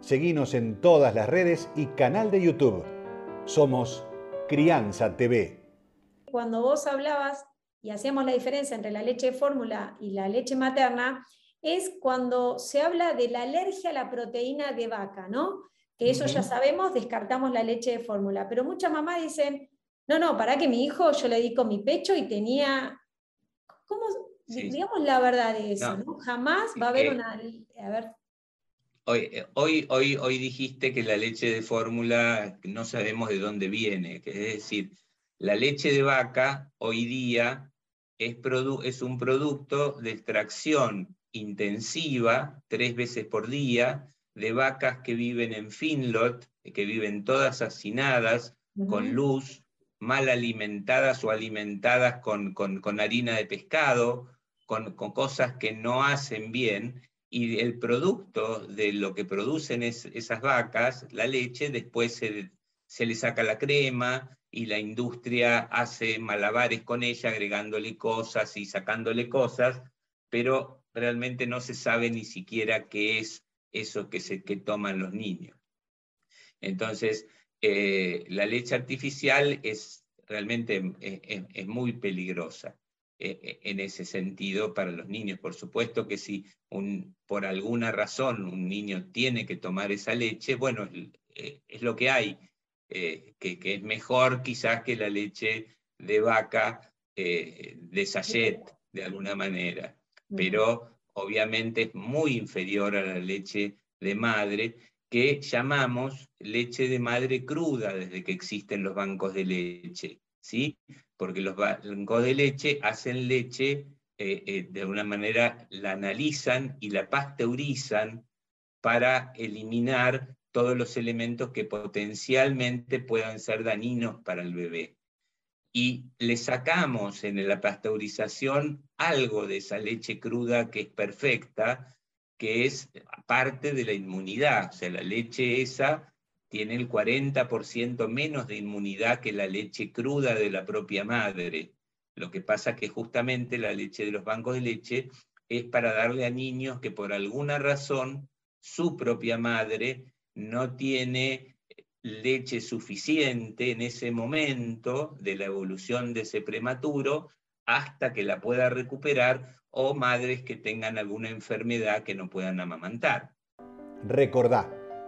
Seguinos en todas las redes y canal de YouTube. Somos Crianza TV. Cuando vos hablabas y hacíamos la diferencia entre la leche de fórmula y la leche materna, es cuando se habla de la alergia a la proteína de vaca, ¿no? Que eso ya sabemos, descartamos la leche de fórmula. Pero muchas mamás dicen, no, no, para que mi hijo yo le di con mi pecho y tenía, ¿cómo? Digamos la verdad de eso, ¿no? Jamás va a haber una... A ver, eh, hoy, hoy, hoy, dijiste que la leche de fórmula no sabemos de dónde viene, es decir, la leche de vaca hoy día es, es un producto de extracción intensiva, tres veces por día, de vacas que viven en Finlot, que viven todas hacinadas, con luz, mal alimentadas o alimentadas con, con, harina de pescado, con, con, cosas que no hacen bien, y el producto de lo que producen esas vacas, la leche, después se, se, le saca la crema y la industria hace malabares con ella, agregándole cosas y sacándole cosas, pero realmente no se sabe ni siquiera qué es eso que, se, que toman los niños. Entonces, eh, la leche artificial es realmente es muy peligrosa. Eh, eh, en ese sentido para los niños. Por supuesto que si un, por alguna razón un niño tiene que tomar esa leche, bueno, es, eh, lo que hay, que, es mejor quizás que la leche de vaca de sachet, de alguna manera, pero obviamente es muy inferior a la leche de madre que llamamos leche de madre cruda desde que existen los bancos de leche. ¿sí? Porque los bancos de leche hacen leche, eh, eh, de alguna manera la analizan y la pasteurizan para eliminar todos los elementos que potencialmente puedan ser dañinos para el bebé. Y le sacamos en la pasteurización algo de esa leche cruda que es perfecta, que es parte de la inmunidad. O sea, la leche esa tiene el 40% menos de inmunidad que la leche cruda de la propia madre. Lo que pasa que justamente la leche de los bancos de leche es para darle a niños que por alguna razón su propia madre no tiene leche suficiente en ese momento de la evolución de ese prematuro hasta que la pueda recuperar o madres que tengan alguna enfermedad que no puedan amamantar. Recordá,